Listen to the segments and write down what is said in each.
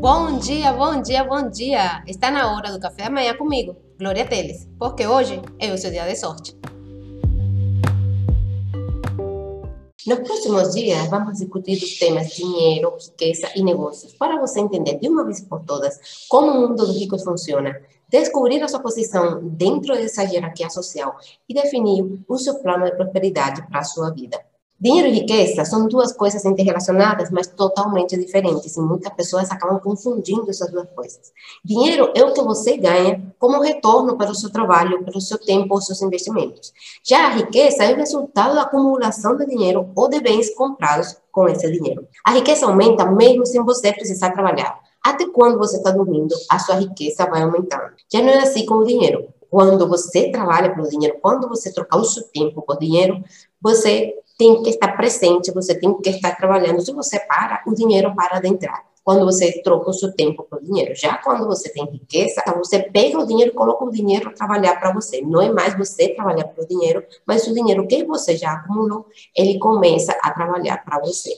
Bom dia, bom dia, bom dia! Está na hora do café da manhã comigo, Glória Teles, porque hoje é o seu dia de sorte. Nos próximos dias, vamos discutir os temas dinheiro, riqueza e negócios, para você entender de uma vez por todas como o mundo dos ricos funciona, descobrir a sua posição dentro dessa hierarquia social e definir o seu plano de prosperidade para a sua vida. Dinheiro e riqueza são duas coisas interrelacionadas, mas totalmente diferentes, e muitas pessoas acabam confundindo essas duas coisas. Dinheiro é o que você ganha como retorno para o seu trabalho, pelo seu tempo ou seus investimentos. Já a riqueza é o resultado da acumulação de dinheiro ou de bens comprados com esse dinheiro. A riqueza aumenta mesmo sem você precisar trabalhar. Até quando você está dormindo, a sua riqueza vai aumentando. Já não é assim com o dinheiro. Quando você trabalha pelo dinheiro, quando você trocar o seu tempo por dinheiro, você tem que estar presente, você tem que estar trabalhando. Se você para, o dinheiro para de entrar. Quando você troca o seu tempo por dinheiro. Já quando você tem riqueza, você pega o dinheiro coloca o dinheiro trabalhar para você. Não é mais você trabalhar pelo dinheiro, mas o dinheiro que você já acumulou, ele começa a trabalhar para você.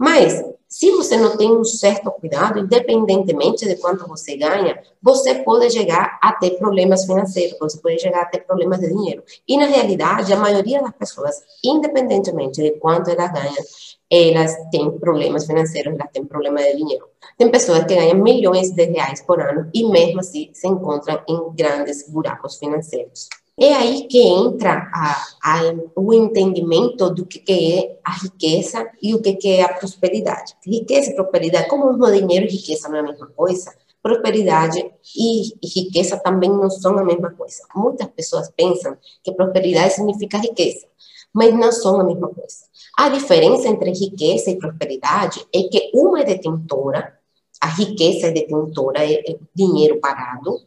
Mas, se você não tem um certo cuidado, independentemente de quanto você ganha, você pode chegar a ter problemas financeiros, você pode chegar a ter problemas de dinheiro. E, na realidade, a maioria das pessoas, independentemente de quanto elas ganham, elas têm problemas financeiros, elas têm problemas de dinheiro. Tem pessoas que ganham milhões de reais por ano e, mesmo assim, se encontram em grandes buracos financeiros. É aí que entra a, a, o entendimento do que, que é a riqueza e o que, que é a prosperidade. Riqueza e prosperidade, como o dinheiro e riqueza não é a mesma coisa, prosperidade e, riqueza também não são a mesma coisa. Muitas pessoas pensam que prosperidade significa riqueza, mas não são a mesma coisa. A diferença entre riqueza e prosperidade é que uma é detentora, a riqueza é detentora, é, é dinheiro parado,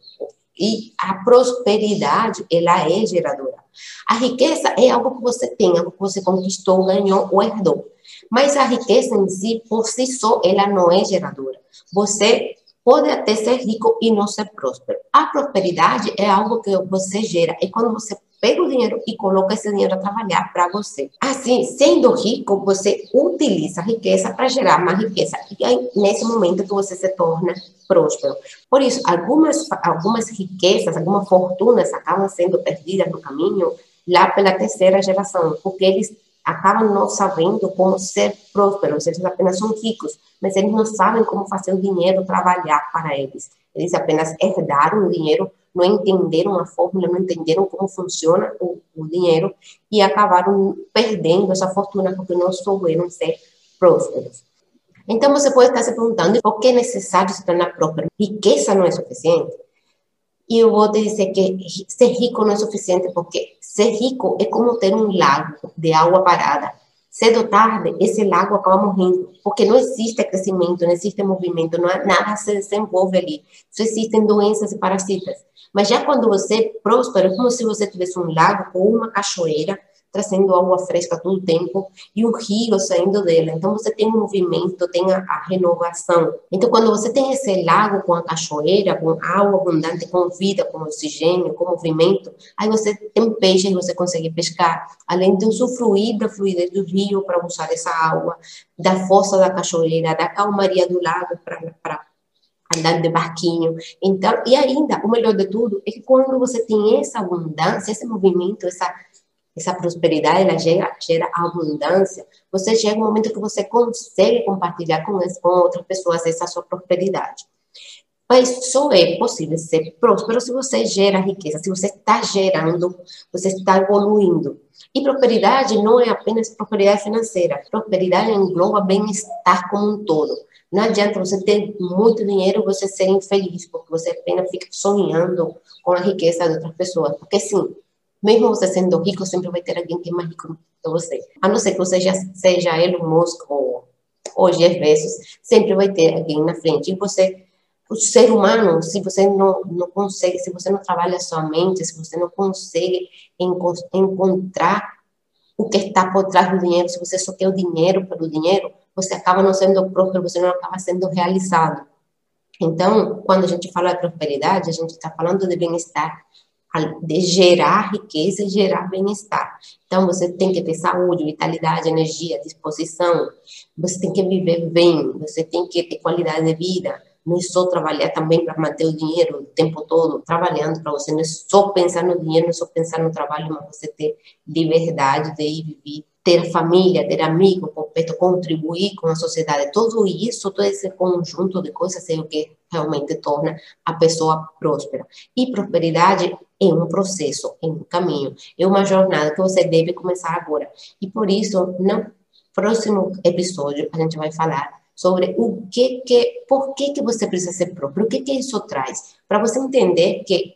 e a prosperidade, ela é geradora. A riqueza é algo que você tem, algo que você conquistou, ganhou ou herdou. Mas a riqueza em si, por si só, ela não é geradora. Você pode até ser rico e não ser próspero. A prosperidade é algo que você gera. É quando você pega o dinheiro e coloca esse dinheiro a trabalhar para você. Assim, sendo rico, você utiliza a riqueza para gerar mais riqueza. E é nesse momento que você se torna próspero. Por isso, algumas, algumas riquezas, algumas fortunas acabam sendo perdidas no caminho lá pela terceira geração, porque eles acabam não sabendo como ser prósperos, eles apenas são ricos, mas eles não sabem como fazer o dinheiro trabalhar para eles. Eles apenas herdaram o dinheiro não entenderam a fórmula, não entenderam como funciona o, o dinheiro e acabaram perdendo essa fortuna porque não souberam ser prósperos. Então você pode estar se perguntando por que é necessário se tornar próspero? Riqueza não é suficiente? E eu vou te dizer que ser rico não é suficiente porque ser rico é como ter um lago de água parada cedo tarde, esse lago acaba morrendo, porque não existe crescimento, não existe movimento, não há, nada se desenvolve ali. Só existem doenças e parasitas. Mas já quando você próspero, como se você tivesse um lago ou uma cachoeira trazendo água fresca todo o tempo e um rio saindo dela. Então você tem um movimento, tem a, a, renovação. Então quando você tem esse lago com a cachoeira, com água abundante, com vida, com oxigênio, com movimento, aí você tem peixes, você consegue pescar, além de usufruir da fluidez do rio para usar essa água, da força da cachoeira, da calmaria do lago para andar de barquinho. Então, e ainda, o melhor de tudo é que quando você tem essa abundância, esse movimento, essa essa prosperidade ela gera, gera abundância, você chega um momento que você consegue compartilhar com, com outras pessoas essa sua prosperidade. Mas só é possível ser próspero se você gera riqueza, se você está gerando, você está evoluindo. E prosperidade não é apenas prosperidade financeira, prosperidade engloba bem-estar como um todo. Não adianta você ter muito dinheiro e você ser infeliz, porque você apenas fica sonhando com a riqueza de outras pessoas. Porque sim, mesmo você sendo rico, sempre vai ter alguém que é mais rico que você. A não ser que você já seja Elon Musk ou, ou Jeff Bezos, sempre vai ter alguém na frente. E você, o ser humano, se você não, não consegue, se você não trabalha sua mente, se você não consegue enco encontrar o que está por trás do dinheiro, se você só quer o dinheiro pelo dinheiro, você acaba não sendo próspero, você não acaba sendo realizado. Então, quando a gente fala de prosperidade, a gente está falando de bem-estar de gerar riqueza e gerar bem-estar. Então, você tem que ter saúde, vitalidade, energia, disposição, você tem que viver bem, você tem que ter qualidade de vida, não é só trabalhar também para manter o dinheiro o tempo todo, trabalhando para você, não é só pensar no dinheiro, não é só pensar no trabalho, mas você ter liberdade de ir viver, ter família, ter amigo, contribuir com a sociedade, tudo isso, todo esse conjunto de coisas é o que realmente torna a pessoa próspera. E prosperidade é um processo, é um caminho, é uma jornada que você deve começar agora. E por isso, no próximo episódio, a gente vai falar sobre o que que, por que que você precisa ser próprio, o que que isso traz, para você entender que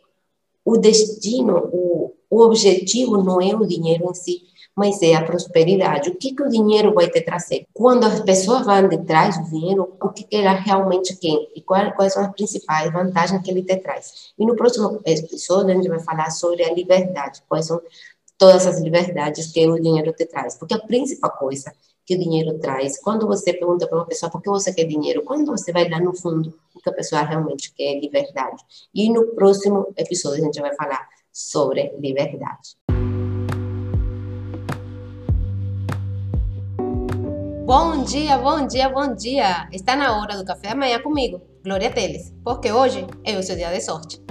o destino, o, o objetivo não é o dinheiro em si, mas é a prosperidade. O que, que o dinheiro vai te trazer? Quando as pessoas vão detrás do dinheiro, o que, que ela realmente quer e quais, quais são as principais vantagens que ele te traz. E no próximo episódio, a gente vai falar sobre a liberdade, quais são todas as liberdades que o dinheiro te traz. Porque a principal coisa que o dinheiro traz, quando você pergunta para uma pessoa por que você quer dinheiro, quando você vai lá no fundo, o que a pessoa realmente quer é liberdade. E no próximo episódio, a gente vai falar sobre liberdade. Bom dia, bom dia, bom dia! Está na hora do café da manhã comigo, Glória Teles, porque hoje é o seu dia de sorte.